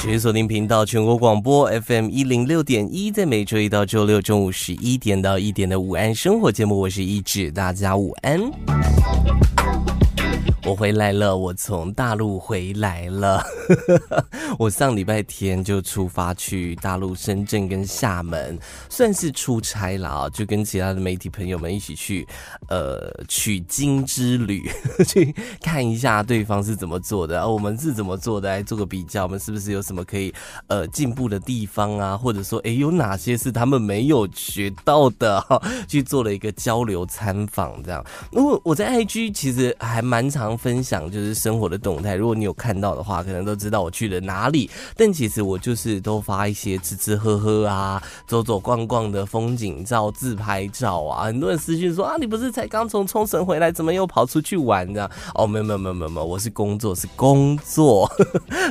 持续锁定频道全国广播 FM 一零六点一，在每周一到周六中午十一点到一点的午安生活节目，我是一志，大家午安。我回来了，我从大陆回来了。我上礼拜天就出发去大陆深圳跟厦门，算是出差了啊，就跟其他的媒体朋友们一起去，呃，取经之旅，去看一下对方是怎么做的，而我们是怎么做的，来做个比较，我们是不是有什么可以呃进步的地方啊？或者说，诶，有哪些是他们没有学到的？哈 去做了一个交流参访，这样。因为我在 IG 其实还蛮常。分享就是生活的动态，如果你有看到的话，可能都知道我去了哪里。但其实我就是都发一些吃吃喝喝啊、走走逛逛的风景照、自拍照啊。很多人私信说啊，你不是才刚从冲绳回来，怎么又跑出去玩呢？哦，没有没有没有没有，我是工作是工作，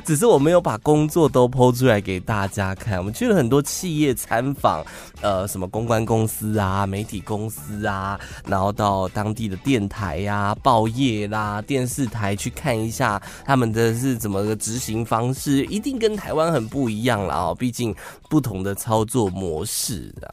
只是我没有把工作都剖出来给大家看。我们去了很多企业参访，呃，什么公关公司啊、媒体公司啊，然后到当地的电台呀、报业啦、电。电视台去看一下他们的是怎么个执行方式，一定跟台湾很不一样了啊！毕竟不同的操作模式啊。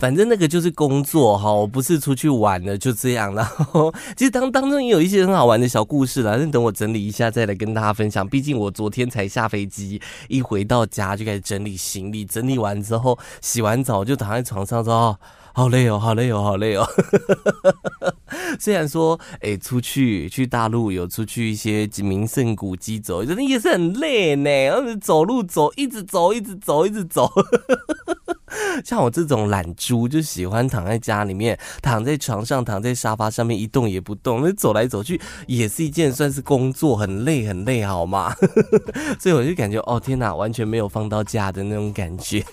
反正那个就是工作哈，我不是出去玩了，就这样。然后其实当当中也有一些很好玩的小故事啦，那等我整理一下再来跟大家分享。毕竟我昨天才下飞机，一回到家就开始整理行李，整理完之后洗完澡就躺在床上说。好累哦，好累哦，好累哦。虽然说，哎、出去去大陆有出去一些名胜古迹走，真的也是很累呢。然后走路走，一直走，一直走，一直走。像我这种懒猪，就喜欢躺在家里面，躺在床上，躺在沙发上面一动也不动。那走来走去也是一件算是工作，很累很累，好吗？所以我就感觉，哦天哪，完全没有放到假的那种感觉。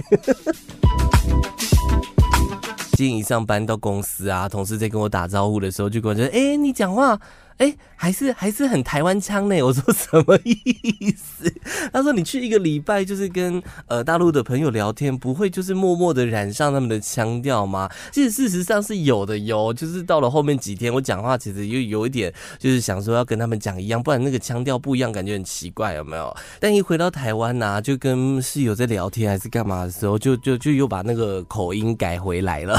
今天一上班到公司啊，同事在跟我打招呼的时候，就跟我说：“哎、你讲话。”哎，还是还是很台湾腔呢。我说什么意思？他说你去一个礼拜，就是跟呃大陆的朋友聊天，不会就是默默的染上他们的腔调吗？其实事实上是有的哟。就是到了后面几天，我讲话其实又有一点，就是想说要跟他们讲一样，不然那个腔调不一样，感觉很奇怪，有没有？但一回到台湾呐、就跟室友在聊天还是干嘛的时候，就就就又把那个口音改回来了。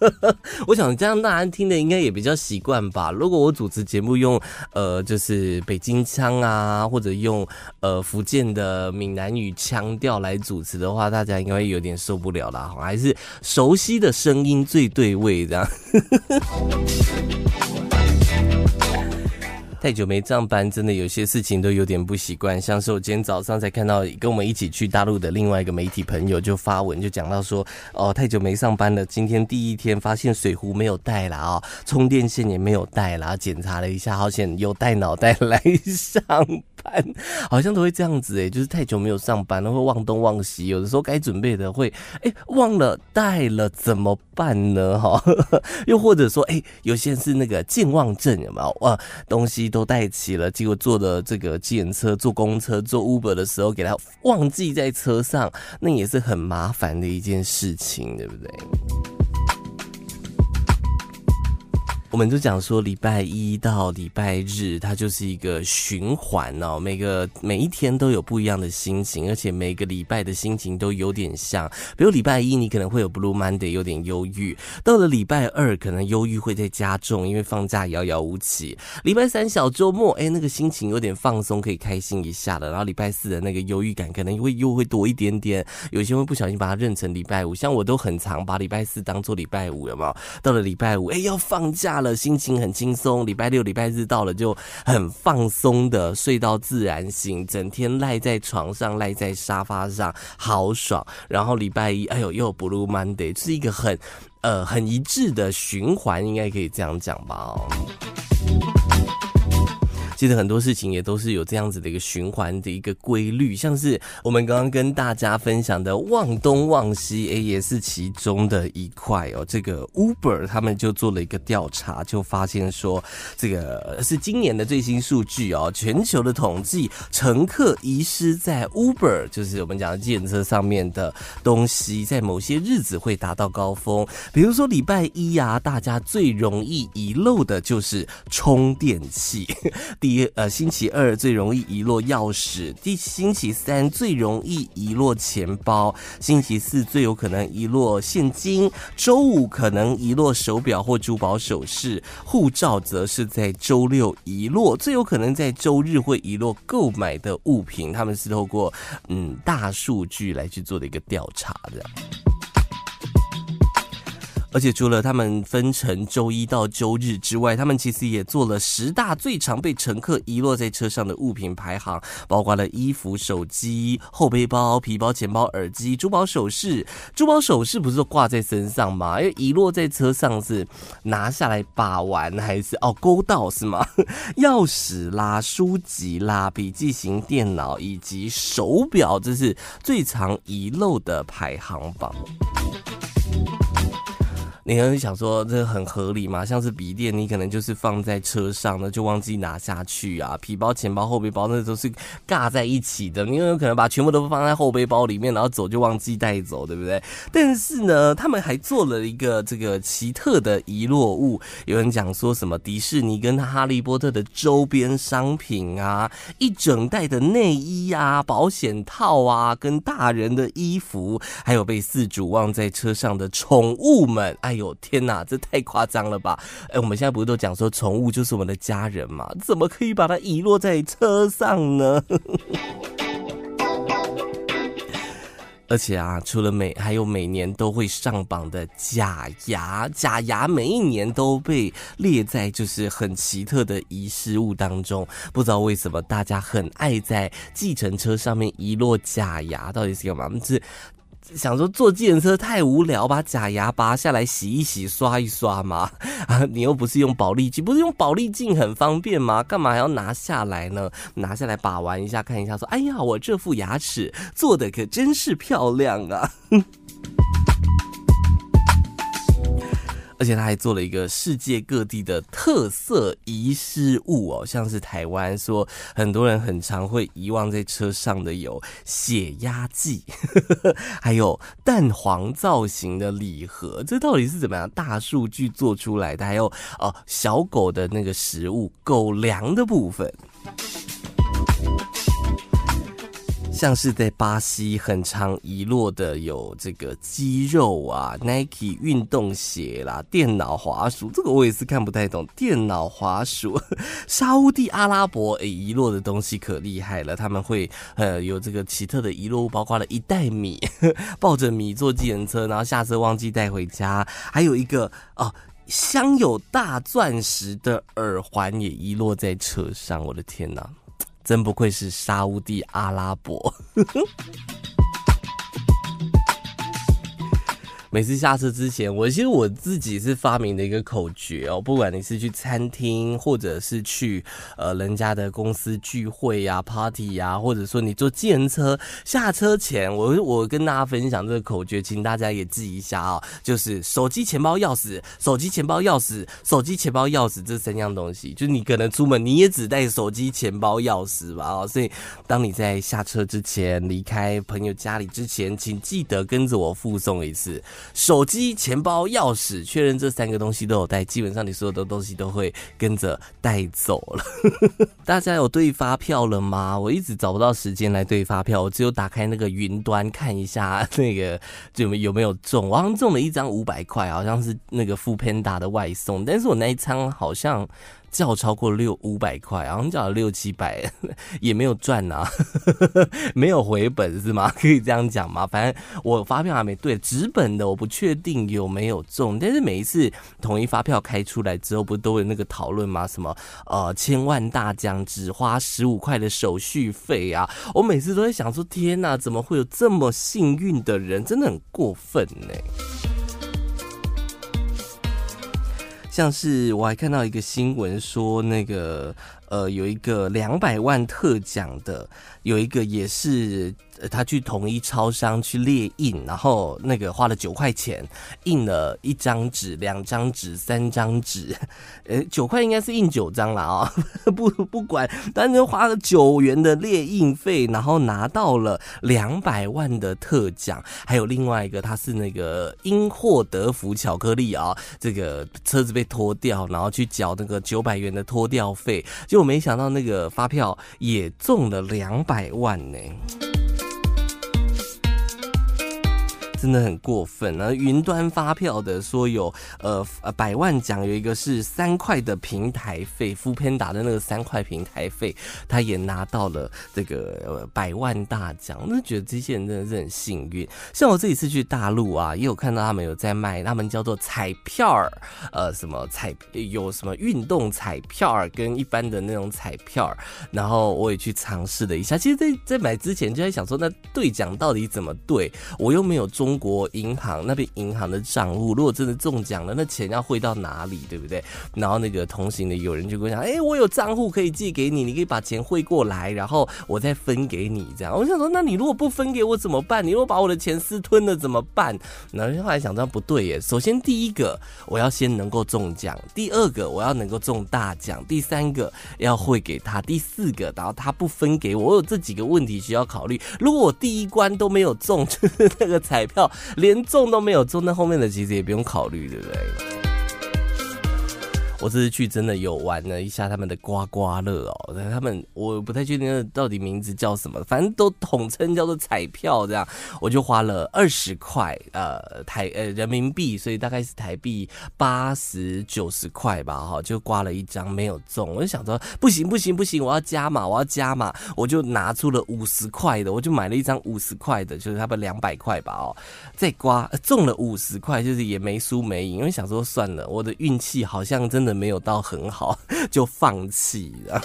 我想这样大家听的应该也比较习惯吧。如果我主持节目。不用呃，就是北京腔啊，或者用呃福建的闽南语腔调来主持的话，大家应该有点受不了啦。还是熟悉的声音最对味，这样。太久没上班，真的有些事情都有点不习惯。像是我今天早上才看到跟我们一起去大陆的另外一个媒体朋友就发文，就讲到说，哦，太久没上班了，今天第一天发现水壶没有带了啊，充电线也没有带了，检查了一下，好险有带脑袋来上班，好像都会这样子诶，就是太久没有上班了，会忘东忘西，有的时候该准备的会，哎，忘了带了怎么办呢？哈，又或者说，哎，有些是那个健忘症，有没有？哇，东西。都带齐了，结果坐的这个计程车、坐公车、坐 Uber 的时候，给他忘记在车上，那也是很麻烦的一件事情，对不对？我们就讲说，礼拜一到礼拜日，它就是一个循环哦。每个每一天都有不一样的心情，而且每个礼拜的心情都有点像。比如礼拜一，你可能会有 Blue Monday，有点忧郁；到了礼拜二，可能忧郁会再加重，因为放假遥遥无期。礼拜三小周末，哎，那个心情有点放松，可以开心一下了。然后礼拜四的那个忧郁感，可能会又会多一点点。有些人会不小心把它认成礼拜五，像我都很常把礼拜四当做礼拜五，有没有？到了礼拜五，哎，要放假。了，心情很轻松。礼拜六、礼拜日到了就很放松的睡到自然醒，整天赖在床上、赖在沙发上，好爽。然后礼拜一，哎呦，又 Blue Monday，是一个很呃很一致的循环，应该可以这样讲吧？哦。其实很多事情也都是有这样子的一个循环的一个规律，像是我们刚刚跟大家分享的望东望西，诶，也是其中的一块哦。这个 Uber 他们就做了一个调查，就发现说，这个是今年的最新数据哦，全球的统计，乘客遗失在 Uber，就是我们讲的计程车上面的东西，在某些日子会达到高峰，比如说礼拜一啊，大家最容易遗漏的就是充电器。第，呃，星期二最容易遗落钥匙，第星期三最容易遗落钱包，星期四最有可能遗落现金，周五可能遗落手表或珠宝首饰，护照则是在周六遗落，最有可能在周日会遗落购买的物品。他们是透过嗯大数据来去做的一个调查的。而且除了他们分成周一到周日之外，他们其实也做了十大最常被乘客遗落在车上的物品排行，包括了衣服、手机、后背包、皮包、钱包、耳机、珠宝首饰。珠宝首饰不是挂在身上吗？因为遗落在车上是拿下来把玩，还是哦勾到是吗？钥匙啦、书籍啦、笔记型电脑以及手表，这是最常遗漏的排行榜。你可能想说这很合理吗？像是笔电，你可能就是放在车上呢，就忘记拿下去啊。皮包、钱包、后背包，那都是尬在一起的。你有可能把全部都放在后背包里面，然后走就忘记带走，对不对？但是呢，他们还做了一个这个奇特的遗落物。有人讲说什么迪士尼跟哈利波特的周边商品啊，一整袋的内衣啊、保险套啊，跟大人的衣服，还有被饲主忘在车上的宠物们，哎。哎呦天哪，这太夸张了吧！哎，我们现在不是都讲说宠物就是我们的家人嘛？怎么可以把它遗落在车上呢？而且啊，除了每还有每年都会上榜的假牙，假牙每一年都被列在就是很奇特的遗失物当中。不知道为什么大家很爱在计程车上面遗落假牙，到底是干嘛？是。想说坐计程车太无聊，把假牙拔下来洗一洗、刷一刷嘛？啊，你又不是用宝丽镜，不是用宝丽镜很方便吗？干嘛还要拿下来呢？拿下来把玩一下，看一下，说，哎呀，我这副牙齿做的可真是漂亮啊！而且他还做了一个世界各地的特色遗失物哦，像是台湾说很多人很常会遗忘在车上的有血压计，还有蛋黄造型的礼盒，这到底是怎么样大数据做出来的？还有哦，小狗的那个食物狗粮的部分。像是在巴西很常遗落的有这个鸡肉啊、Nike 运动鞋啦、电脑滑鼠，这个我也是看不太懂。电脑滑鼠，沙乌地阿拉伯诶，遗落的东西可厉害了，他们会呃有这个奇特的遗落物，包括了一袋米，抱着米坐计程车，然后下车忘记带回家，还有一个哦镶有大钻石的耳环也遗落在车上，我的天哪！真不愧是沙乌地阿拉伯。每次下车之前，我其实我自己是发明的一个口诀哦，不管你是去餐厅，或者是去呃人家的公司聚会呀、啊、party 呀、啊，或者说你坐计程车下车前，我我跟大家分享这个口诀，请大家也记一下啊、哦，就是手机、钱包、钥匙，手机、钱包、钥匙，手机、钱包、钥匙这三样东西，就你可能出门你也只带手机、钱包、钥匙吧哦，所以当你在下车之前，离开朋友家里之前，请记得跟着我附送一次。手机、钱包、钥匙，确认这三个东西都有带，基本上你所有的东西都会跟着带走了。大家有对发票了吗？我一直找不到时间来对发票，我只有打开那个云端看一下那个就有没有中。我好像中了一张五百块，好像是那个 Foodpanda 的外送，但是我那一餐好像。叫超过六五百块，好像叫了六七百，也没有赚呐、啊，没有回本是吗？可以这样讲吗？反正我发票还没对，纸本的我不确定有没有中。但是每一次统一发票开出来之后，不都有那个讨论吗？什么呃千万大奖只花十五块的手续费啊？我每次都在想说，天哪，怎么会有这么幸运的人？真的很过分呢。像是我还看到一个新闻说，那个呃，有一个两百万特奖的，有一个也是。他去统一超商去列印，然后那个花了九块钱印了一张纸、两张纸、三张纸，呃，九块应该是印九张了啊，不不管，但是花了九元的列印费，然后拿到了两百万的特奖。还有另外一个，他是那个因祸得福巧克力啊，这个车子被拖掉，然后去缴那个九百元的拖吊费，结果没想到那个发票也中了两百万呢。真的很过分啊！云端发票的说有呃呃百万奖，有一个是三块的平台费，foodpanda 的那个三块平台费，他也拿到了这个呃百万大奖。那觉得这些人真的是很幸运。像我这一次去大陆啊，也有看到他们有在卖，他们叫做彩票儿，呃，什么彩有什么运动彩票儿跟一般的那种彩票儿，然后我也去尝试了一下。其实，在在买之前就在想说，那兑奖到底怎么兑？我又没有中。国银行那边银行的账户，如果真的中奖了，那钱要汇到哪里，对不对？然后那个同行的有人就跟我讲，哎，我有账户可以寄给你，你可以把钱汇过来，然后我再分给你。这样，我想说，那你如果不分给我怎么办？你如果把我的钱私吞了怎么办？然后后来想到不对耶，首先第一个我要先能够中奖，第二个我要能够中大奖，第三个要汇给他，第四个然后他不分给我，我有这几个问题需要考虑。如果我第一关都没有中，就是那个彩票。连中都没有中，那后面的其实也不用考虑，对不对？我这次去真的有玩了一下他们的刮刮乐哦，他们我不太确定到底名字叫什么，反正都统称叫做彩票这样。我就花了二十块呃台呃人民币，所以大概是台币八十九十块吧哈，就刮了一张没有中。我就想说不行不行不行，我要加码我要加码，我就拿出了五十块的，我就买了一张五十块的，就是差不多两百块吧哦，再刮中了五十块，就是也没输没赢，因为想说算了，我的运气好像真的没有到很好，就放弃了。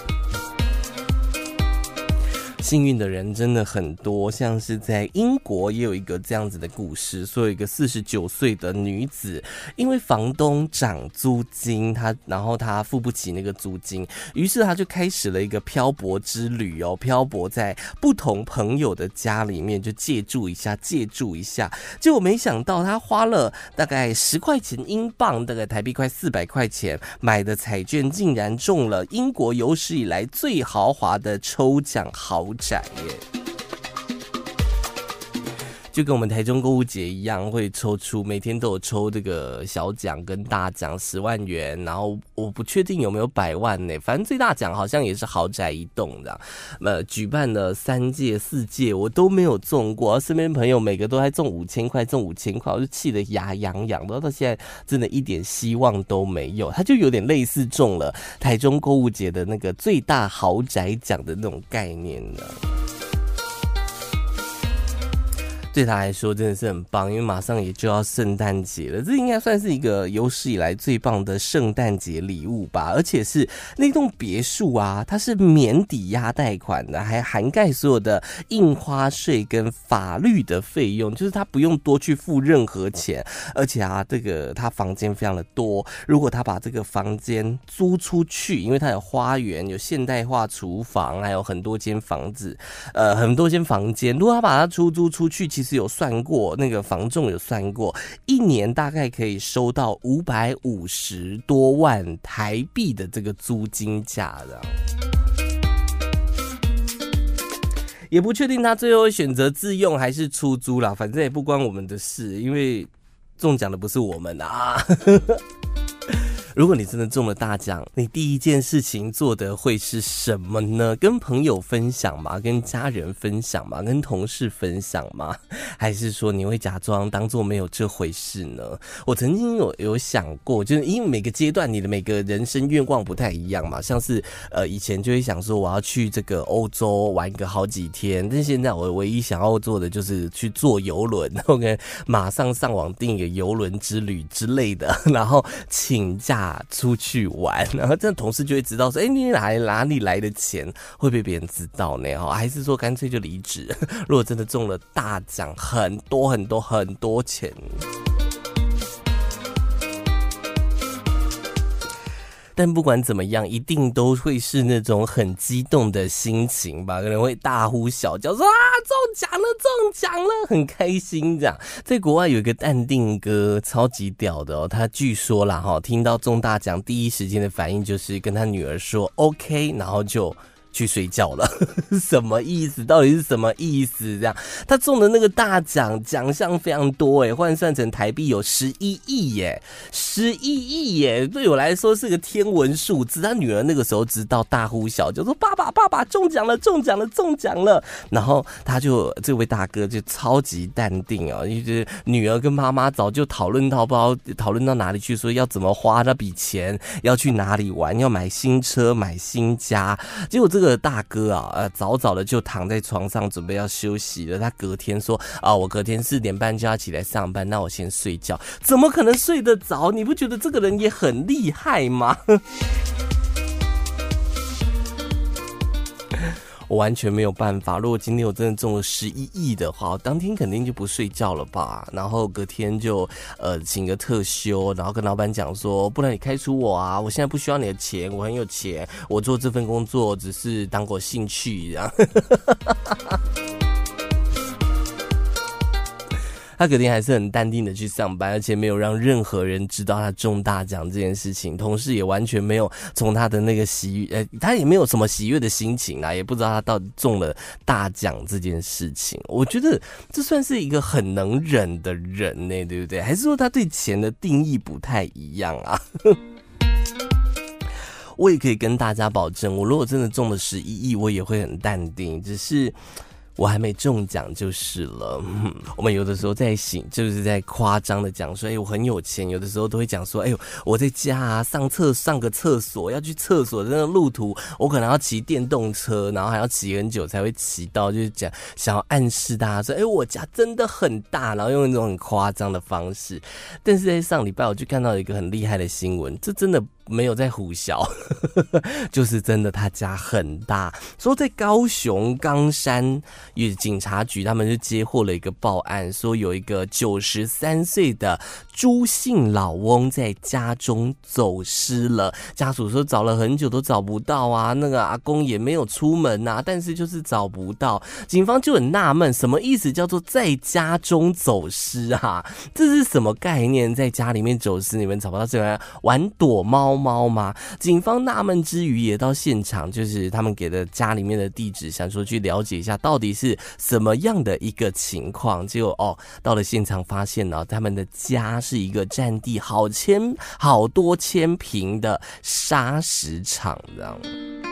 幸运的人真的很多，像是在英国也有一个这样子的故事，说有一个四十九岁的女子，因为房东涨租金，她然后她付不起那个租金，于是她就开始了一个漂泊之旅哦，漂泊在不同朋友的家里面，就借住一下，借住一下，结果没想到她花了大概十块钱英镑，大概台币快四百块钱买的彩券，竟然中了英国有史以来最豪华的抽奖豪宅耶。就跟我们台中购物节一样，会抽出每天都有抽这个小奖跟大奖十万元，然后我不确定有没有百万呢，反正最大奖好像也是豪宅一栋的。呃，举办了三届四届，我都没有中过，身边朋友每个都还中五千块，中五千块，我就气得牙痒痒的，到现在真的一点希望都没有。他就有点类似中了台中购物节的那个最大豪宅奖的那种概念的。对他来说真的是很棒，因为马上也就要圣诞节了，这应该算是一个有史以来最棒的圣诞节礼物吧。而且是那栋别墅啊，它是免抵押贷款的，还涵盖所有的印花税跟法律的费用，就是他不用多去付任何钱。而且啊，这个他房间非常的多，如果他把这个房间租出去，因为他有花园、有现代化厨房，还有很多间房子，呃，很多间房间，如果他把它出租出去，其实有算过，那个房仲有算过，一年大概可以收到五百五十多万台币的这个租金价的，也不确定他最后选择自用还是出租啦，反正也不关我们的事，因为中奖的不是我们啊。如果你真的中了大奖，你第一件事情做的会是什么呢？跟朋友分享吗？跟家人分享吗？跟同事分享吗？还是说你会假装当做没有这回事呢？我曾经有有想过，就是因为每个阶段你的每个人生愿望不太一样嘛，像是呃以前就会想说我要去这个欧洲玩个好几天，但现在我唯一想要做的就是去坐游轮，OK，马上上网订一个游轮之旅之类的，然后请假。出去玩，然后这样同事就会知道说，哎，你哪哪里来的钱会被别人知道呢？哈，还是说干脆就离职？如果真的中了大奖，很多很多很多钱。但不管怎么样，一定都会是那种很激动的心情吧，可能会大呼小叫说啊，中奖了，中奖了，很开心这样。在国外有一个淡定哥，超级屌的哦，他据说啦哈，听到中大奖第一时间的反应就是跟他女儿说 OK，然后就。去睡觉了，什么意思？到底是什么意思？这样，他中的那个大奖，奖项非常多诶，换算成台币有十一亿耶，十一亿耶，对我来说是个天文数字。他女儿那个时候知道，大呼小叫说：“爸爸，爸爸中奖了，中奖了，中奖了！”然后他就这位大哥就超级淡定哦，因为女儿跟妈妈早就讨论到不讨论到哪里去，说要怎么花那笔钱，要去哪里玩，要买新车，买新家，结果这。这个大哥啊，呃，早早的就躺在床上准备要休息了。他隔天说啊，我隔天四点半就要起来上班，那我先睡觉。怎么可能睡得着？你不觉得这个人也很厉害吗？我完全没有办法。如果今天我真的中了十一亿的话，我当天肯定就不睡觉了吧。然后隔天就呃请个特休，然后跟老板讲说，不然你开除我啊！我现在不需要你的钱，我很有钱，我做这份工作只是当个兴趣，这样。他肯定还是很淡定的去上班，而且没有让任何人知道他中大奖这件事情。同事也完全没有从他的那个喜悦，呃，他也没有什么喜悦的心情啊，也不知道他到底中了大奖这件事情。我觉得这算是一个很能忍的人呢，对不对？还是说他对钱的定义不太一样啊？我也可以跟大家保证，我如果真的中了十一亿，我也会很淡定，只是。我还没中奖就是了。我们有的时候在醒，就是在夸张的讲说，哎，我很有钱。有的时候都会讲说，哎呦，我在家啊，上厕上个厕所，要去厕所的那个路途，我可能要骑电动车，然后还要骑很久才会骑到。就是讲想要暗示大家说，哎，我家真的很大，然后用那种很夸张的方式。但是在上礼拜，我就看到一个很厉害的新闻，这真的。没有在唬小，就是真的，他家很大。说在高雄冈山与警察局，他们就接获了一个报案，说有一个九十三岁的朱姓老翁在家中走失了。家属说找了很久都找不到啊，那个阿公也没有出门啊，但是就是找不到。警方就很纳闷，什么意思叫做在家中走失啊？这是什么概念？在家里面走失，你们找不到，这玩玩躲猫猫吗？警方纳闷之余，也到现场，就是他们给的家里面的地址，想说去了解一下到底是什么样的一个情况。结果哦，到了现场发现呢，他们的家是一个占地好千好多千平的砂石场，这样。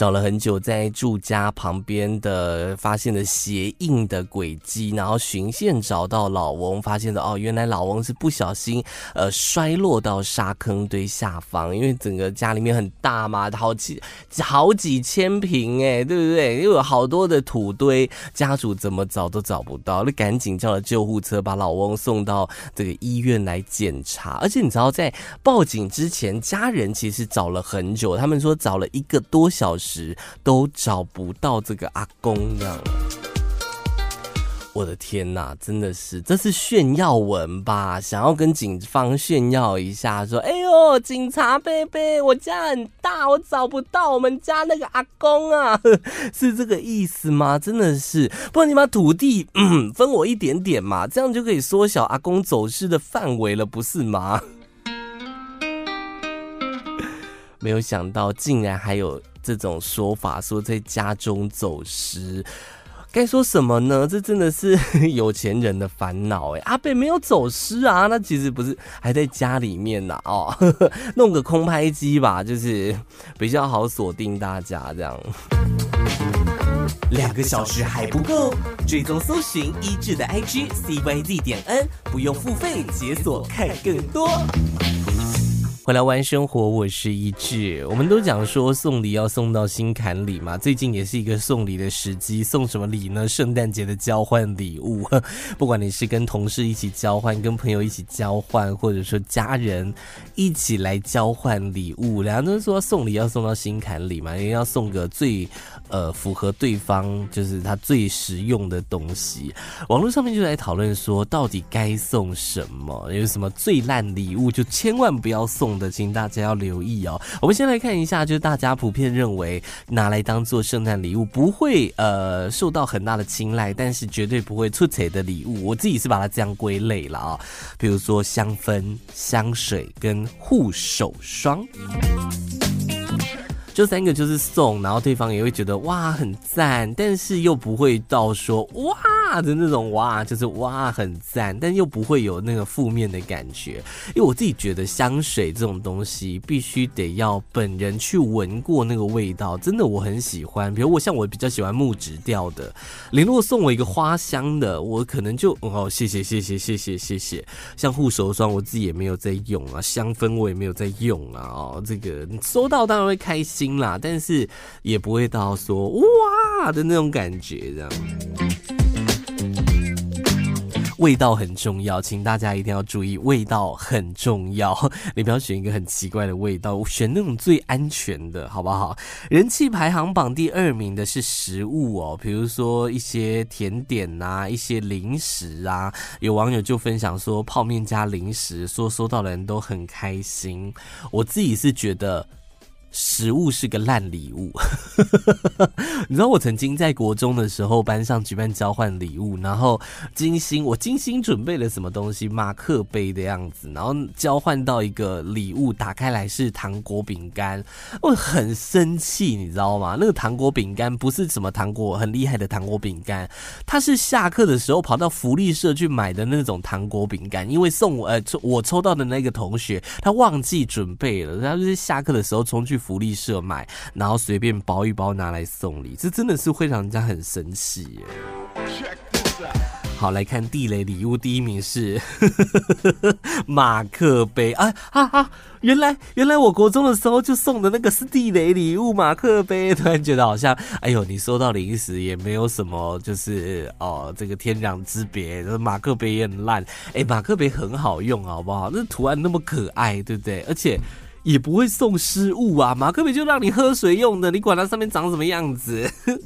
找了很久，在住家旁边的发现了鞋印的轨迹，然后循线找到老翁，发现的哦，原来老翁是不小心呃摔落到沙坑堆下方，因为整个家里面很大嘛，好几好几千平哎，对不对？又有好多的土堆，家属怎么找都找不到，那赶紧叫了救护车把老翁送到这个医院来检查。而且你知道，在报警之前，家人其实找了很久，他们说找了一个多小时。时都找不到这个阿公，这样。我的天哪，真的是，这是炫耀文吧？想要跟警方炫耀一下，说：“哎呦，警察贝贝，我家很大，我找不到我们家那个阿公啊，是这个意思吗？”真的是，不然你把土地分我一点点嘛，这样就可以缩小阿公走失的范围了，不是吗？没有想到，竟然还有。这种说法说在家中走失，该说什么呢？这真的是 有钱人的烦恼哎！阿伯没有走失啊，那其实不是还在家里面呢、哦，弄个空拍机吧，就是比较好锁定大家这样。两个小时还不够，追踪搜寻一致的 IG CYZ 点 N，不用付费解锁看更多。回来玩生活，我是一志。我们都讲说送礼要送到心坎里嘛，最近也是一个送礼的时机。送什么礼呢？圣诞节的交换礼物，不管你是跟同事一起交换，跟朋友一起交换，或者说家人一起来交换礼物，两个人都说送礼要送到心坎里嘛，因为要送个最呃符合对方就是他最实用的东西。网络上面就在讨论说，到底该送什么？有什么最烂礼物，就千万不要送。的，请大家要留意哦。我们先来看一下，就是大家普遍认为拿来当做圣诞礼物不会呃受到很大的青睐，但是绝对不会出彩的礼物，我自己是把它这样归类了啊。比如说香氛、香水跟护手霜。这三个就是送，然后对方也会觉得哇很赞，但是又不会到说哇的那种哇，就是哇很赞，但又不会有那个负面的感觉。因为我自己觉得香水这种东西必须得要本人去闻过那个味道，真的我很喜欢。比如我像我比较喜欢木质调的，你如果送我一个花香的，我可能就哦谢谢谢谢谢谢谢谢。像护手霜我自己也没有在用啊，香氛我也没有在用啊，哦这个收到当然会开心。啦，但是也不会到说哇的那种感觉，这样。味道很重要，请大家一定要注意，味道很重要。你不要选一个很奇怪的味道，选那种最安全的，好不好？人气排行榜第二名的是食物哦，比如说一些甜点啊，一些零食啊。有网友就分享说，泡面加零食，说收到的人都很开心。我自己是觉得。食物是个烂礼物，你知道我曾经在国中的时候，班上举办交换礼物，然后精心我精心准备了什么东西，马克杯的样子，然后交换到一个礼物，打开来是糖果饼干，我很生气，你知道吗？那个糖果饼干不是什么糖果很厉害的糖果饼干，它是下课的时候跑到福利社去买的那种糖果饼干，因为送我呃我抽到的那个同学他忘记准备了，他就是下课的时候冲去。福利社买，然后随便包一包拿来送礼，这真的是会让人家很生气耶。好，来看地雷礼物，第一名是 马克杯。啊啊啊！原来原来我国中的时候就送的那个是地雷礼物，马克杯。突然觉得好像，哎呦，你收到零食也没有什么，就是哦，这个天壤之别。马克杯也很烂，哎，马克杯很好用，好不好？那图案那么可爱，对不对？而且。也不会送失误啊，马克杯就让你喝水用的，你管它上面长什么样子。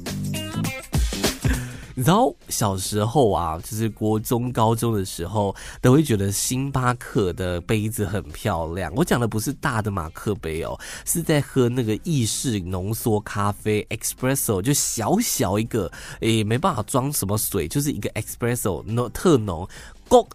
你知道小时候啊，就是国中、高中的时候，都会觉得星巴克的杯子很漂亮。我讲的不是大的马克杯哦，是在喝那个意式浓缩咖啡 （espresso），就小小一个，诶，没办法装什么水，就是一个 espresso 浓特浓。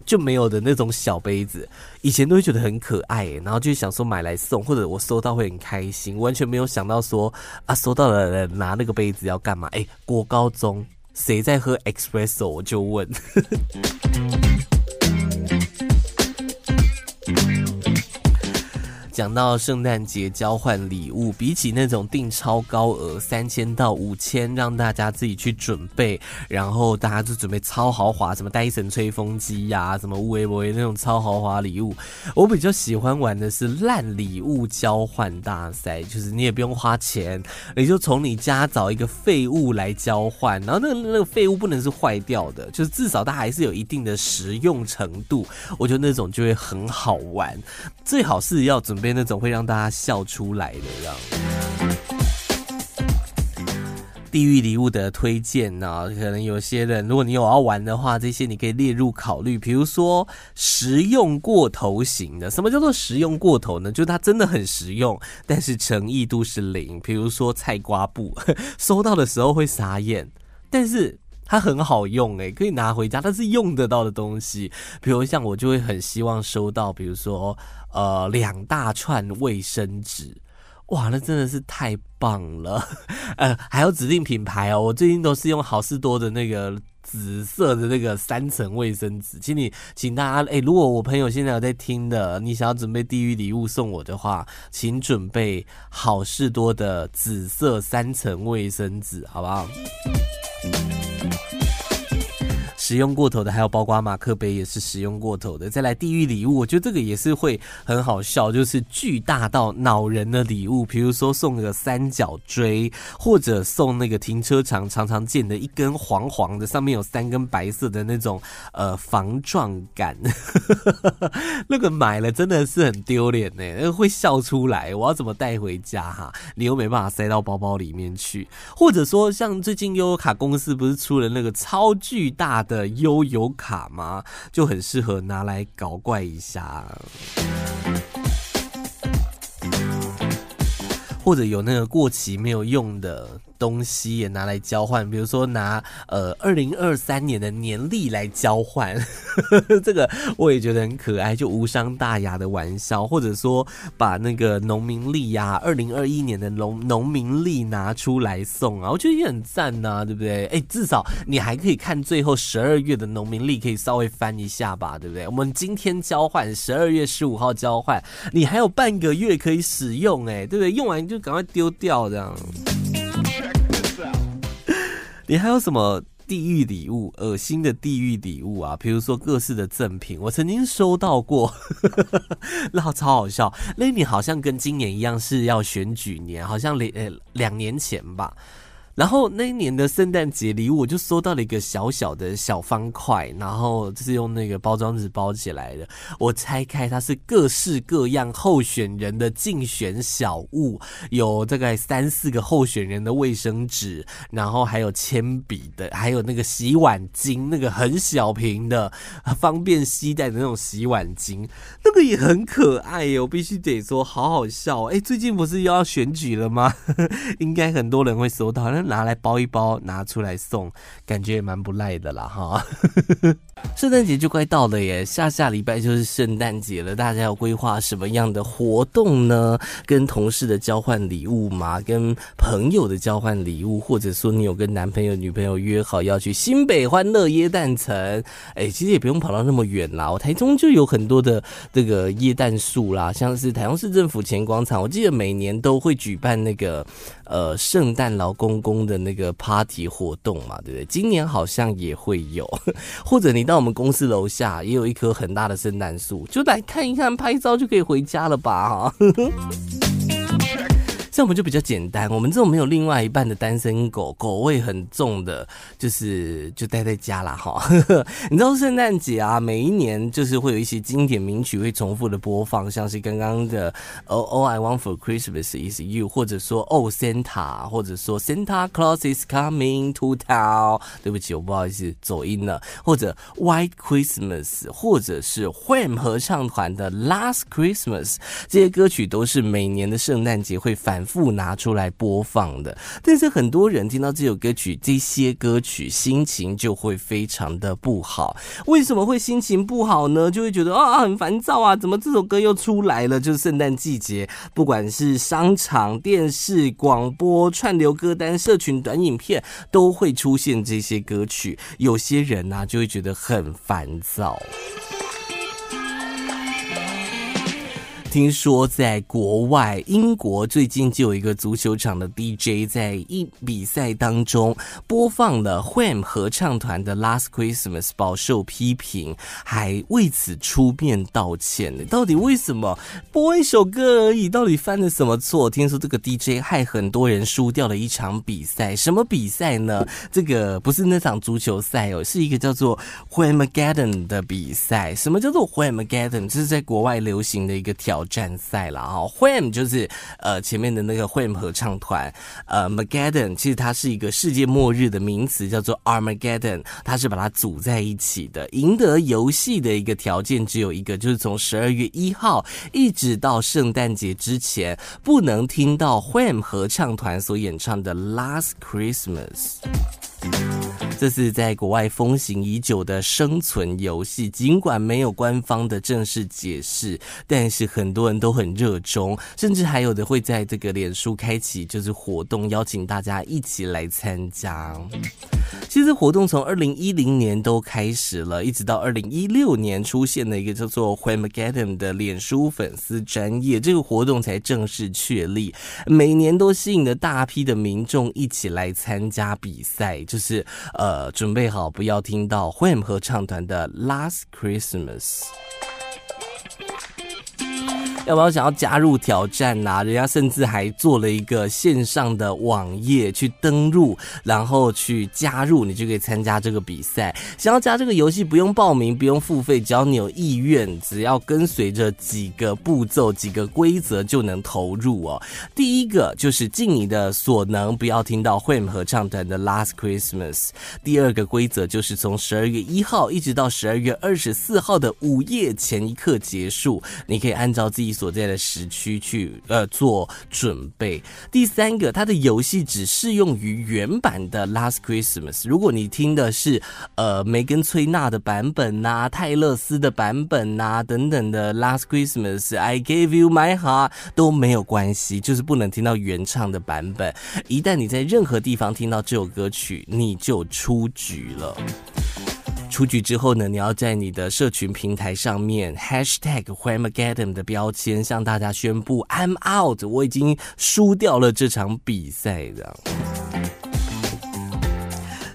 就没有的那种小杯子，以前都会觉得很可爱，然后就想说买来送，或者我收到会很开心，完全没有想到说啊，收到的人拿那个杯子要干嘛？哎，国高中谁在喝 espresso？我就问。讲到圣诞节交换礼物，比起那种定超高额三千到五千，让大家自己去准备，然后大家就准备超豪华，什么戴森吹风机呀、什么乌维博那种超豪华礼物，我比较喜欢玩的是烂礼物交换大赛，就是你也不用花钱，你就从你家找一个废物来交换，然后那个那个废物不能是坏掉的，就是至少它还是有一定的实用程度，我觉得那种就会很好玩，最好是要准备。那种会让大家笑出来的这样。地狱礼物的推荐呢，可能有些人，如果你有要玩的话，这些你可以列入考虑。比如说实用过头型的，什么叫做实用过头呢？就是它真的很实用，但是诚意度是零。比如说菜瓜布，收到的时候会傻眼，但是它很好用，诶，可以拿回家，它是用得到的东西。比如像我就会很希望收到，比如说。呃，两大串卫生纸，哇，那真的是太棒了！呃，还有指定品牌哦，我最近都是用好事多的那个紫色的那个三层卫生纸，请你，请大家，哎、如果我朋友现在有在听的，你想要准备地狱礼物送我的话，请准备好事多的紫色三层卫生纸，好不好？使用过头的，还有包括马克杯也是使用过头的。再来地狱礼物，我觉得这个也是会很好笑，就是巨大到恼人的礼物，比如说送个三角锥，或者送那个停车场常常见的一根黄黄的，上面有三根白色的那种呃防撞杆，那个买了真的是很丢脸呢，会笑出来。我要怎么带回家哈？你又没办法塞到包包里面去，或者说像最近悠游卡公司不是出了那个超巨大的悠游卡吗？就很适合拿来搞怪一下，或者有那个过期没有用的。东西也拿来交换，比如说拿呃二零二三年的年历来交换，这个我也觉得很可爱，就无伤大雅的玩笑，或者说把那个农民历呀，二零二一年的农农民历拿出来送啊，我觉得也很赞呐，对不对？哎，至少你还可以看最后十二月的农民历，可以稍微翻一下吧，对不对？我们今天交换，十二月十五号交换，你还有半个月可以使用，哎，对不对？用完就赶快丢掉这样。你还有什么地狱礼物？恶心的地狱礼物啊！比如说各式的赠品，我曾经收到过，那超好笑。那你好像跟今年一样是要选举年，好像两呃两年前吧。然后那一年的圣诞节礼物，我就收到了一个小小的小方块，然后就是用那个包装纸包起来的。我拆开，它是各式各样候选人的竞选小物，有大概三四个候选人的卫生纸，然后还有铅笔的，还有那个洗碗巾，那个很小瓶的，方便携带的那种洗碗巾，那个也很可爱哟。我必须得说，好好笑。哎，最近不是又要选举了吗？应该很多人会收到。拿来包一包，拿出来送，感觉也蛮不赖的啦哈。圣诞节就快到了耶，下下礼拜就是圣诞节了，大家要规划什么样的活动呢？跟同事的交换礼物吗？跟朋友的交换礼物，或者说你有跟男朋友、女朋友约好要去新北欢乐椰蛋城？哎，其实也不用跑到那么远啦，我台中就有很多的这个椰蛋树啦，像是台中市政府前广场，我记得每年都会举办那个呃圣诞老公公的那个 party 活动嘛，对不对？今年好像也会有，或者你到我们公司楼下也有一棵很大的圣诞树，就来看一看，拍照就可以回家了吧？哈。像我们就比较简单，我们这种没有另外一半的单身狗，狗味很重的，就是就待在家啦哈。你知道圣诞节啊，每一年就是会有一些经典名曲会重复的播放，像是刚刚的 All All I Want for Christmas Is You，或者说 Oh Santa，或者说 Santa Claus Is Coming to Town。对不起，我不好意思走音了。或者 White Christmas，或者是 Wham 合唱团的 Last Christmas，这些歌曲都是每年的圣诞节会反。反复拿出来播放的，但是很多人听到这首歌曲，这些歌曲心情就会非常的不好。为什么会心情不好呢？就会觉得啊很烦躁啊，怎么这首歌又出来了？就是圣诞季节，不管是商场、电视、广播、串流歌单、社群短影片，都会出现这些歌曲。有些人呢、啊，就会觉得很烦躁。听说在国外，英国最近就有一个足球场的 DJ 在一比赛当中播放了 Wham 合唱团的 Last Christmas，饱受批评，还为此出面道歉呢。到底为什么播一首歌而已？到底犯了什么错？听说这个 DJ 害很多人输掉了一场比赛。什么比赛呢？这个不是那场足球赛哦，是一个叫做 Whamageddon 的比赛。什么叫做 Whamageddon？这是在国外流行的一个挑战赛了啊，Wham 就是呃前面的那个 Wham 合唱团，呃 Mageddon 其实它是一个世界末日的名词，叫做 Armageddon，它是把它组在一起的。赢得游戏的一个条件只有一个，就是从十二月一号一直到圣诞节之前，不能听到 Wham 合唱团所演唱的 Last Christmas。这是在国外风行已久的生存游戏，尽管没有官方的正式解释，但是很多人都很热衷，甚至还有的会在这个脸书开启就是活动，邀请大家一起来参加。其实活动从二零一零年都开始了，一直到二零一六年出现了一个叫做 Whamageddon 的脸书粉丝专业，这个活动才正式确立。每年都吸引了大批的民众一起来参加比赛，就是呃。呃，准备好不要听到 Wham 合唱团的 Last Christmas。要不要想要加入挑战呐、人家甚至还做了一个线上的网页去登录，然后去加入，你就可以参加这个比赛。想要加这个游戏，不用报名，不用付费，只要你有意愿，只要跟随着几个步骤、几个规则就能投入哦。第一个就是尽你的所能，不要听到 Wham 合唱团的 Last Christmas。第二个规则就是从十二月一号一直到十二月二十四号的午夜前一刻结束，你可以按照自己所在的时区去呃做准备。第三个，它的游戏只适用于原版的 Last Christmas。如果你听的是呃梅根崔娜的版本呐、泰勒斯的版本呐、等等的 Last Christmas，I Gave You My Heart 都没有关系，就是不能听到原唱的版本。一旦你在任何地方听到这首歌曲，你就出局了。出局之后呢，你要在你的社群平台上面 hashtag Whamageddon 的标签向大家宣布 I'm out，我已经输掉了这场比赛的。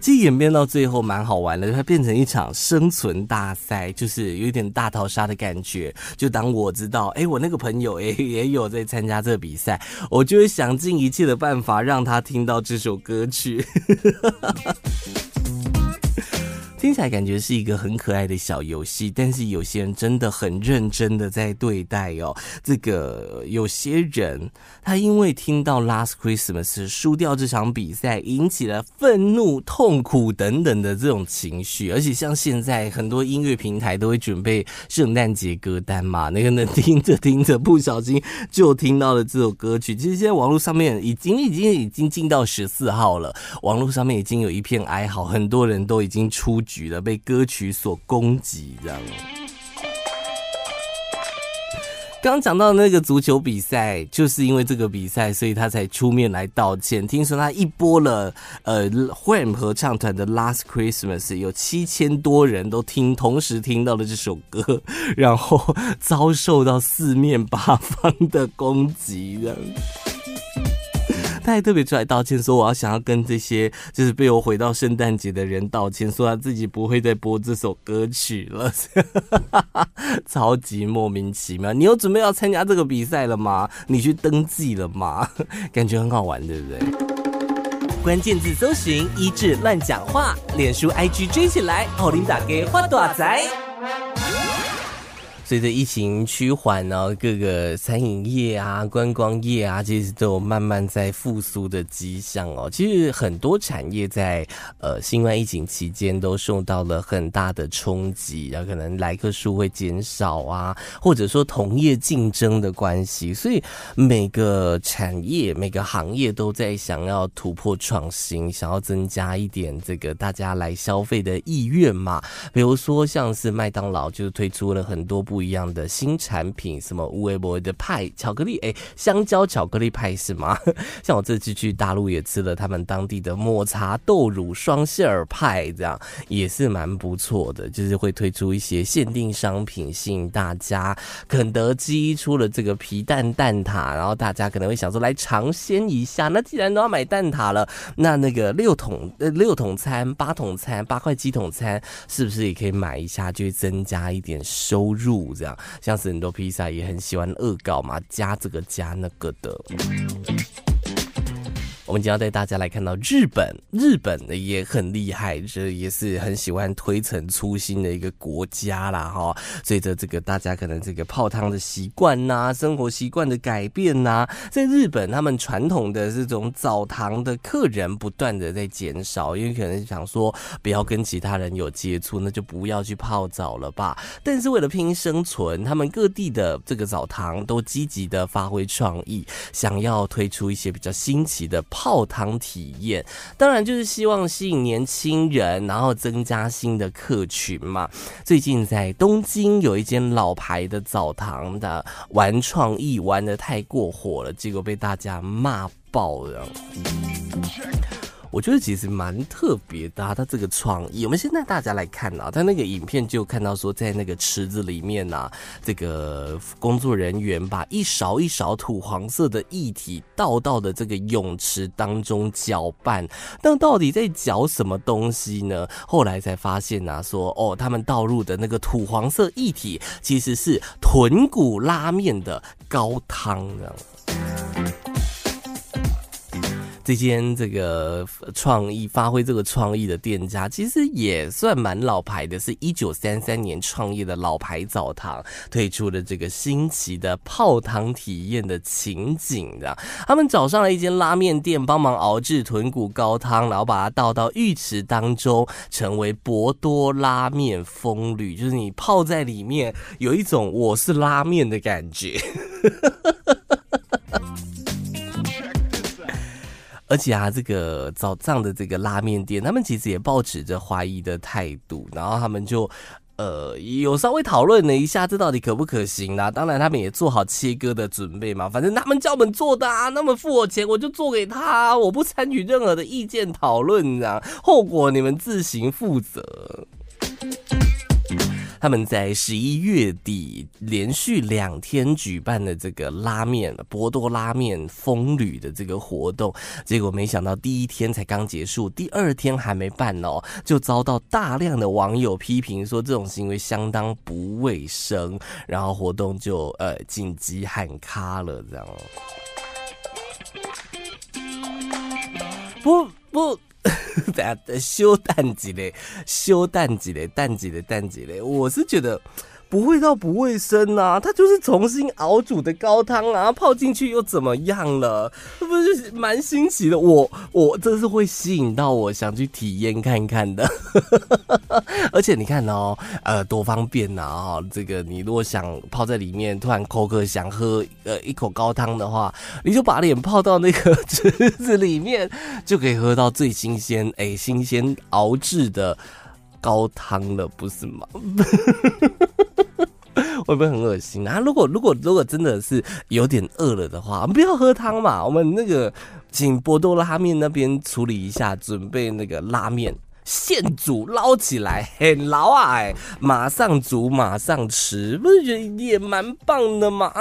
其实演变到最后蛮好玩的，它变成一场生存大赛，就是有一点大逃杀的感觉。就当我知道，哎，我那个朋友哎也有在参加这个比赛，我就会想尽一切的办法让他听到这首歌曲。听起来感觉是一个很可爱的小游戏，但是有些人真的很认真的在对待哦。这个有些人他因为听到 Last Christmas 输掉这场比赛，引起了愤怒、痛苦等等的这种情绪，而且像现在很多音乐平台都会准备圣诞节歌单嘛，那个能听着听着不小心就听到了这首歌曲。其实现在网络上面已经已经已经进到十四号了，网络上面已经有一片哀嚎，很多人都已经出局。了被歌曲所攻击，这样。刚讲到那个足球比赛，就是因为这个比赛，所以他才出面来道歉。听说他一播了呃 Wham 合唱团的 Last Christmas，有七千多人都听，同时听到了这首歌，然后遭受到四面八方的攻击，这样。他还特别出来道歉，说我要想要跟这些就是被我毁到圣诞节的人道歉，说他自己不会再播这首歌曲了，超级莫名其妙。你有准备要参加这个比赛了吗？你去登记了吗？感觉很好玩，对不对？关键字搜寻一志乱讲话，脸书 IG 追起来，奥林打给花大仔。随着疫情趋缓呢，各个餐饮业啊、观光业啊，其实都有慢慢在复苏的迹象哦。其实很多产业在呃新冠疫情期间都受到了很大的冲击，然后可能来客数会减少啊，或者说同业竞争的关系，所以每个产业、每个行业都在想要突破创新，想要增加一点这个大家来消费的意愿嘛。比如说像是麦当劳就是推出了很多不。不一样的新产品，什么乌龟博的派巧克力，哎，香蕉巧克力派是吗？像我这次去大陆也吃了他们当地的抹茶豆乳双馅儿派，这样也是蛮不错的。就是会推出一些限定商品，吸引大家。肯德基出了这个皮蛋蛋挞，然后大家可能会想说来尝鲜一下。那既然都要买蛋挞了，那那个六桶呃 六桶餐、八桶餐、八块鸡桶餐，是不是也可以买一下，就会增加一点收入？这样，像是很多披萨也很喜欢恶搞嘛，加这个加那个的。我们今天要带大家来看到日本，日本的也很厉害，这也是很喜欢推陈出新的一个国家啦哈。随着这个大家可能这个泡汤的习惯呐，生活习惯的改变呐，在日本他们传统的这种澡堂的客人不断的在减少，因为可能想说不要跟其他人有接触，那就不要去泡澡了吧。但是为了拼生存，他们各地的这个澡堂都积极的发挥创意，想要推出一些比较新奇的。泡汤体验，当然就是希望吸引年轻人，然后增加新的客群嘛。最近在东京有一间老牌的澡堂的玩创意玩的太过火了，结果被大家骂爆了。我觉得其实蛮特别的啊，他这个创意。我们现在大家来看啊，他那个影片就看到说，在那个池子里面啊，这个工作人员把一勺一勺土黄色的液体倒到的这个泳池当中搅拌。但到底在搅什么东西呢？后来才发现啊，说哦，他们倒入的那个土黄色液体其实是豚骨拉面的高汤，这样。这间这个创意发挥这个创意的店家，其实也算蛮老牌的，是一九三三年创业的老牌澡堂，推出了这个新奇的泡汤体验的情景的。他们找上了一间拉面店，帮忙熬制豚骨高汤，然后把它倒到浴池当中，成为博多拉面风吕，就是你泡在里面，有一种我是拉面的感觉。而且啊，这个早上的这个拉面店，他们其实也抱持着怀疑的态度，然后他们就呃有稍微讨论了一下，这到底可不可行啦、啊？当然，他们也做好切割的准备嘛，反正他们叫我们做的啊，那么付我钱，我就做给他，我不参与任何的意见讨论啊，后果你们自行负责。他们在十一月底连续两天举办的这个拉面博多拉面风旅的这个活动，结果没想到第一天才刚结束，第二天还没办哦，就遭到大量的网友批评说这种行为相当不卫生，然后活动就呃紧急喊卡了，这样。不不。等下，修蛋几嘞？修蛋几嘞？蛋几嘞？蛋几嘞？我是觉得。不会到不卫生啊，它就是重新熬煮的高汤啊，泡进去又怎么样了？这不是蛮新奇的？我我这是会吸引到我想去体验看看的。而且你看哦，呃，多方便呐啊！这个你如果想泡在里面，突然口渴想喝呃一口高汤的话，你就把脸泡到那个池子里面，就可以喝到最新鲜哎新鲜熬制的高汤了，不是吗？会不会很恶心啊？如果如果如果真的是有点饿了的话，我们不要喝汤嘛。我们那个请波多拉面那边处理一下，准备那个拉面现煮捞起来，很牢啊！哎，马上煮马上吃，不是觉得也蛮棒的吗？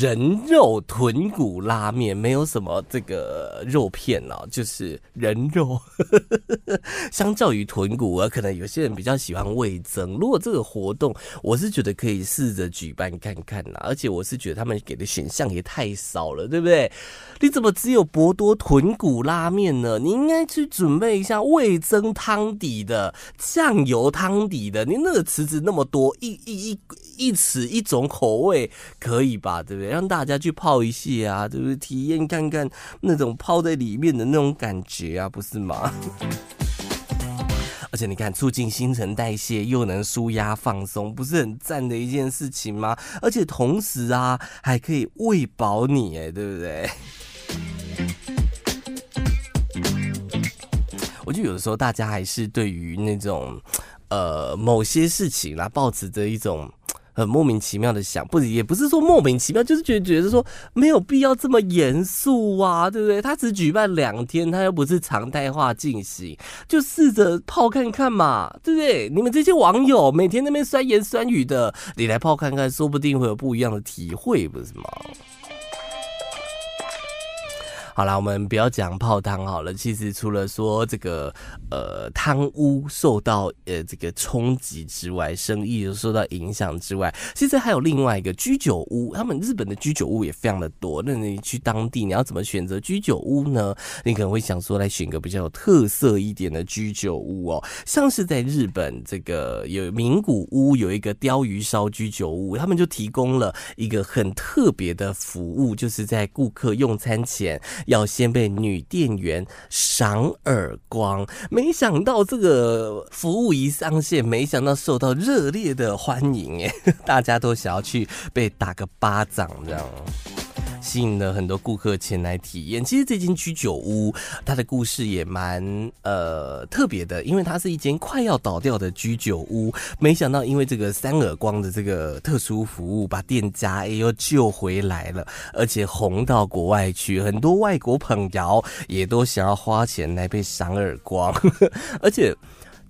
人肉豚骨拉面没有什么这个肉片哦，就是人肉。相较于豚骨啊，可能有些人比较喜欢味增。如果这个活动，我是觉得可以试着举办看看啦。而且我是觉得他们给的选项也太少了，对不对？你怎么只有博多豚骨拉面呢？你应该去准备一下味增汤底的、酱油汤底的。你那个池子那么多，一一一一池一种口味可以吧？对不对？让大家去泡一下啊，对不对？体验看看那种泡在里面的那种感觉啊，不是吗？而且你看，促进新陈代谢又能舒压放松，不是很赞的一件事情吗？而且同时啊，还可以喂饱你，哎，对不对？我觉得有的时候大家还是对于那种呃某些事情啦，抱持着一种。很莫名其妙的想，不也不是说莫名其妙，就是觉得觉得说没有必要这么严肃啊，对不对？他只举办两天，他又不是常态化进行，就试着泡看看嘛，对不对？你们这些网友每天那边酸言酸语的，你来泡看看，说不定会有不一样的体会，不是吗？好了，我们不要讲泡汤好了。其实除了说这个呃汤屋受到呃这个冲击之外，生意又受到影响之外，其实还有另外一个居酒屋。他们日本的居酒屋也非常的多。那你去当地，你要怎么选择居酒屋呢？你可能会想说，来选个比较有特色一点的居酒屋哦。像是在日本这个有名古屋有一个鯛鱼烧居酒屋，他们就提供了一个很特别的服务，就是在顾客用餐前。要先被女店员赏耳光，没想到这个服务一上线，没想到受到热烈的欢迎，哎，大家都想要去被打个巴掌，这样。吸引了很多顾客前来体验。其实这间居酒屋，它的故事也蛮呃特别的，因为它是一间快要倒掉的居酒屋，没想到因为这个三耳光的这个特殊服务，把店家又救回来了，而且红到国外去，很多外国朋友也都想要花钱来被赏耳光，而且。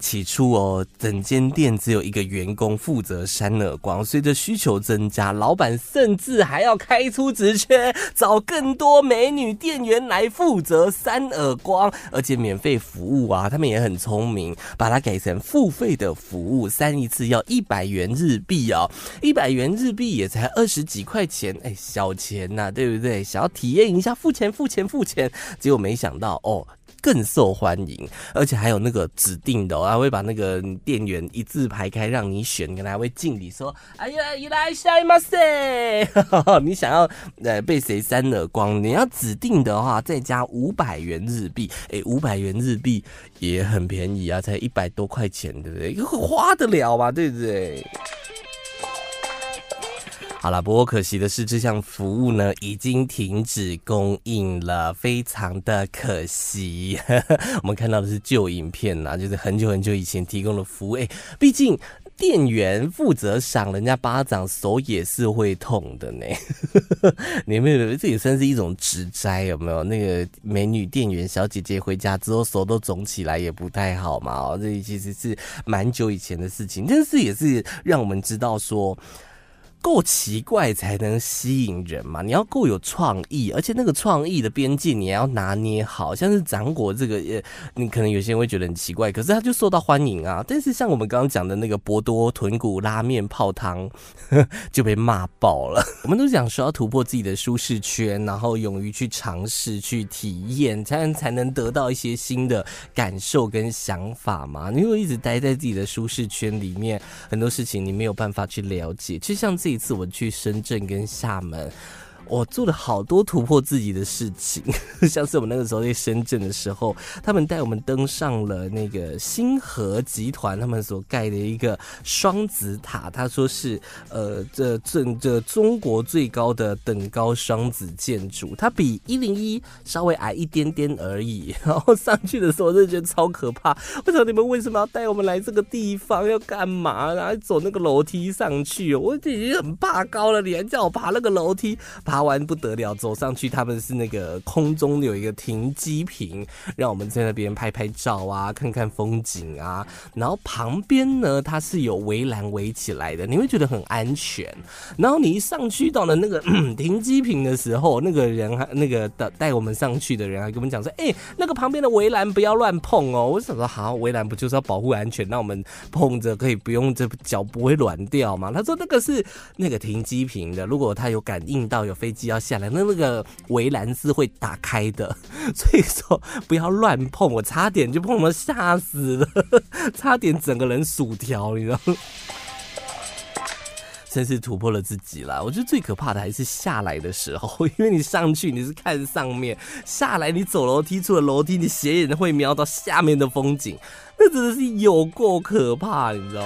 起初哦，整间店只有一个员工负责扇耳光。随着需求增加，老板甚至还要开出职缺，找更多美女店员来负责扇耳光，而且免费服务啊。他们也很聪明，把它改成付费的服务，扇一次要一百元日币哦，一百元日币也才二十几块钱，哎，小钱呐、对不对？想要体验一下，付钱，付钱，付钱。结果没想到哦。更受欢迎，而且还有那个指定的，还会把那个店员一字排开让你选，跟他会敬礼说：“哎呀，いらっしゃいませ。”你想要呃被谁扇耳光？你要指定的话，再加五百元日币。哎，五百元日币也很便宜啊，才一百多块钱，对不对？花得了吧，对不对？ 好了，不过可惜的是，这项服务呢已经停止供应了，非常的可惜。我们看到的是旧影片呐，就是很久很久以前提供的服务。哎，毕竟店员负责赏人家巴掌，手也是会痛的呢。你有没有？这也算是一种职灾，有没有？那个美女店员小姐姐回家之后手都肿起来，也不太好嘛。哦，这其实是蛮久以前的事情，但是也是让我们知道说。够奇怪才能吸引人嘛？你要够有创意，而且那个创意的边界你也要拿捏好。像是掌果这个，呃，你可能有些人会觉得很奇怪，可是它就受到欢迎啊。但是像我们刚刚讲的那个博多豚骨拉面泡汤，就被骂爆了。我们都讲说要突破自己的舒适圈，然后勇于去尝试、去体验，才能才能得到一些新的感受跟想法嘛。你如果一直待在自己的舒适圈里面，很多事情你没有办法去了解。就像这。这一次我去深圳跟厦门。我做了好多突破自己的事情，像是我们那个时候在深圳的时候，他们带我们登上了那个星河集团他们所盖的一个双子塔，他说是呃这正这中国最高的等高双子建筑，它比一零一稍微矮一点点而已。然后上去的时候，我就觉得超可怕。我想你们为什么要带我们来这个地方？要干嘛？然后走那个楼梯上去，我已经很怕高了，你还叫我爬那个楼梯爬。玩不得了，走上去，他们是那个空中有一个停机坪，让我们在那边拍拍照啊，看看风景啊。然后旁边呢，它是有围栏围起来的，你会觉得很安全。然后你一上去到了那个 停机坪的时候，那个人还那个带带我们上去的人还跟我们讲说：“哎、那个旁边的围栏不要乱碰哦。”我想说：“好，围栏不就是要保护安全？那我们碰着可以不用这脚不会软掉吗？”他说：“那个是那个停机坪的，如果他有感应到有飞。”机要下来，那那个围栏是会打开的，所以说不要乱碰。我差点就碰了，吓死了，差点整个人薯条，你知道？真是突破了自己啦。我觉得最可怕的还是下来的时候，因为你上去你是看上面，下来你走楼梯，出了楼梯你斜眼会瞄到下面的风景，那真的是有够可怕，你知道？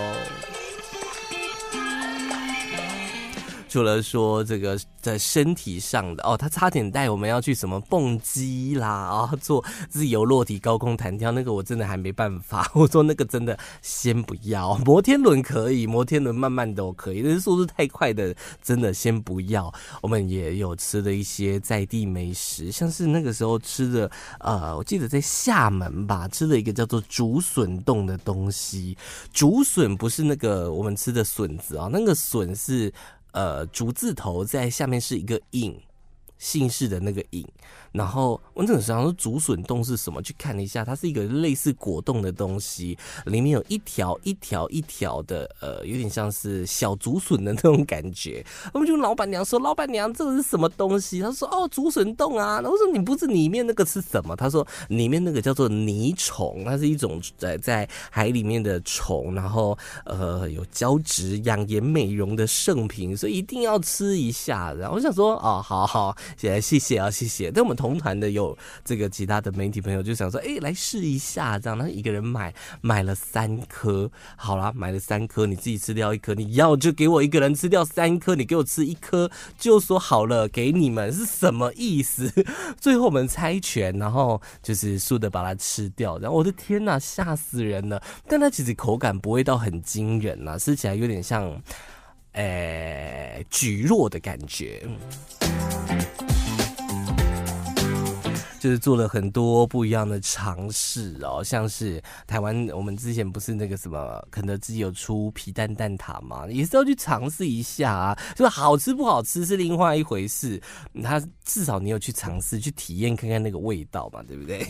除了说这个在身体上的哦，他差点带我们要去什么蹦极啦啊，做自由落体高空弹跳，那个我真的还没办法。我说那个真的先不要，摩天轮可以，摩天轮慢慢都可以，但是速度太快的真的先不要。我们也有吃的一些在地美食，像是那个时候吃的呃，我记得在厦门吧，吃了一个叫做竹笋冻的东西。竹笋不是那个我们吃的笋子啊，那个笋是。呃，竹字头在下面是一个尹，姓氏的那个尹。然后我那个时候说竹笋冻是什么？去看了一下，它是一个类似果冻的东西，里面有一条一条一条的，呃，有点像是小竹笋的那种感觉。我们就老板娘说：“老板娘，这个是什么东西？”她说：“哦，竹笋冻啊。”然后我说：“你不是里面那个是什么？”她说：“里面那个叫做泥虫，它是一种在在海里面的虫，然后呃有胶质养颜美容的圣品，所以一定要吃一下。”然后我想说：“哦，好好，谢谢谢啊，谢谢。但我们同同团的有这个其他的媒体朋友就想说，哎，来试一下这样，然后一个人买买了三颗，好啦，买了三颗，你自己吃掉一颗，你要就给我一个人吃掉三颗，你给我吃一颗，就说好了，给你们是什么意思？最后我们猜拳，然后就是素的把它吃掉，然后我的天呐，吓死人了！但它其实口感不会到很惊人呐，吃起来有点像，诶、欸，蒟蒻的感觉。就是做了很多不一样的尝试哦，像是台湾，我们之前不是那个什么肯德基有出皮蛋蛋挞嘛？也是要去尝试一下啊，就好吃不好吃是另外一回事，他至少你有去尝试去体验看看那个味道嘛，对不对？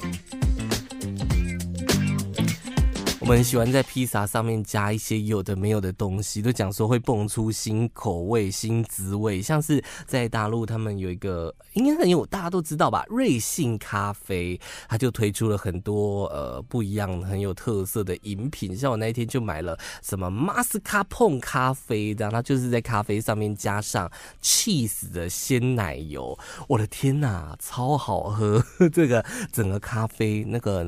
我们很喜欢在披萨上面加一些有的没有的东西，都讲说会蹦出新口味、新滋味。像是在大陆，他们有一个应该很有大家都知道吧，瑞幸咖啡，它就推出了很多呃不一样、很有特色的饮品。像我那一天就买了什么马斯卡彭咖啡，然后它就是在咖啡上面加上 cheese 的鲜奶油。我的天哪，超好喝！这个整个咖啡那个。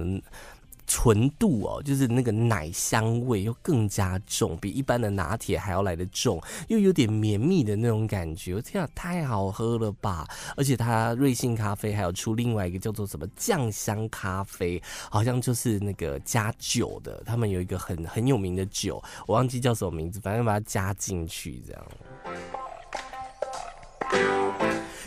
纯度哦，就是那个奶香味又更加重，比一般的拿铁还要来得重，又有点绵密的那种感觉。我天啊，太好喝了吧！而且它瑞幸咖啡还有出另外一个叫做什么酱香咖啡，好像就是那个加酒的。他们有一个很很有名的酒，我忘记叫什么名字，反正把它加进去这样。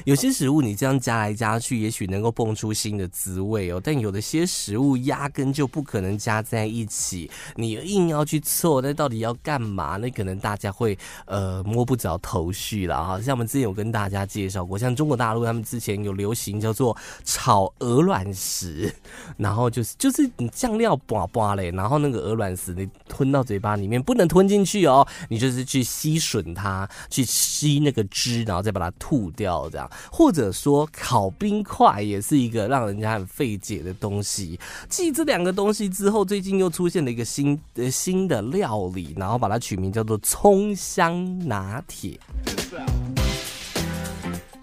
有些食物你这样加来加去，也许能够蹦出新的滋味哦。但有的些食物压根就不可能加在一起，你硬要去凑，那到底要干嘛？那可能大家会呃摸不着头绪了哈。像我们之前有跟大家介绍过，像中国大陆他们之前有流行叫做炒鹅卵石，然后就是就是你酱料拔拔嘞，然后那个鹅卵石你吞到嘴巴里面不能吞进去哦，你就是去吸吮它，去吸那个汁，然后再把它吐掉这样。或者说烤冰块也是一个让人家很费解的东西。继这两个东西之后，最近又出现了一个新呃新的料理，然后把它取名叫做葱香拿铁。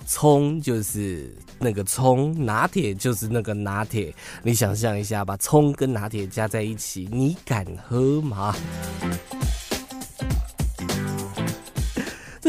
葱就是那个葱，拿铁就是那个拿铁。你想象一下，把葱跟拿铁加在一起，你敢喝吗？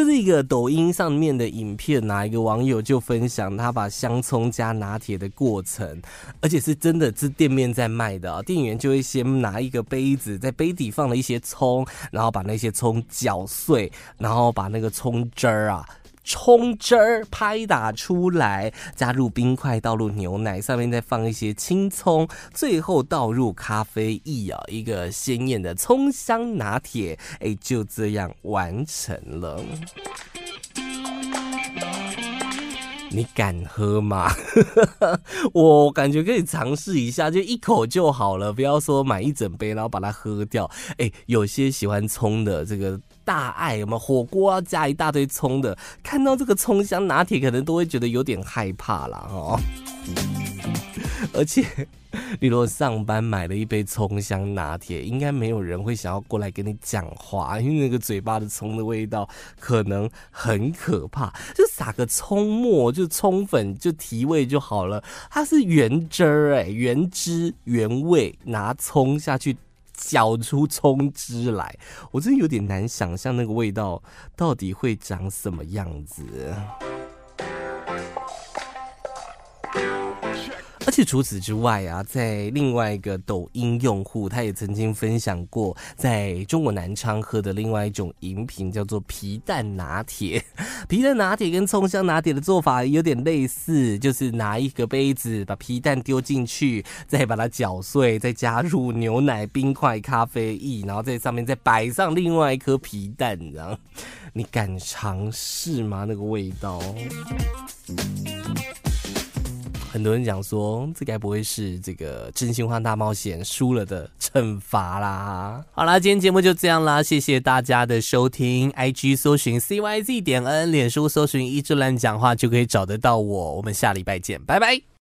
是一个抖音上面的影片，哪一个网友就分享他把香葱加拿铁的过程，而且是真的是店面在卖的啊。店员就会先拿一个杯子，在杯底放了一些葱，然后把那些葱搅碎，然后把那个葱汁儿啊。葱汁儿拍打出来，加入冰块，倒入牛奶，上面再放一些青葱，最后倒入咖啡一咬，一个鲜艳的葱香拿铁，哎，就这样完成了。你敢喝吗？我感觉可以尝试一下，就一口就好了，不要说买一整杯然后把它喝掉。哎，有些喜欢葱的这个大爱，有没有火锅要加一大堆葱的？看到这个葱香拿铁，可能都会觉得有点害怕啦。哦。而且，你如果上班买了一杯葱香拿铁，应该没有人会想要过来跟你讲话，因为那个嘴巴的葱的味道可能很可怕。就撒个葱末，就葱粉，就提味就好了。它是原汁儿，哎，原汁原味，拿葱下去搅出葱汁来，我真的有点难想象那个味道到底会长什么样子。而且除此之外啊，在另外一个抖音用户，他也曾经分享过，在中国南昌喝的另外一种饮品叫做皮蛋拿铁。皮蛋拿铁跟葱香拿铁的做法有点类似，就是拿一个杯子，把皮蛋丢进去，再把它搅碎，再加入牛奶、冰块、咖啡液，然后在上面再摆上另外一颗皮蛋，然后你敢尝试吗？那个味道？很多人讲说，这该不会是这个真心话大冒险输了的惩罚啦？好啦，今天节目就这样啦，谢谢大家的收听。IG 搜寻 CYZ 点 N，脸书搜寻一枝兰讲话就可以找得到我。我们下礼拜见，拜拜。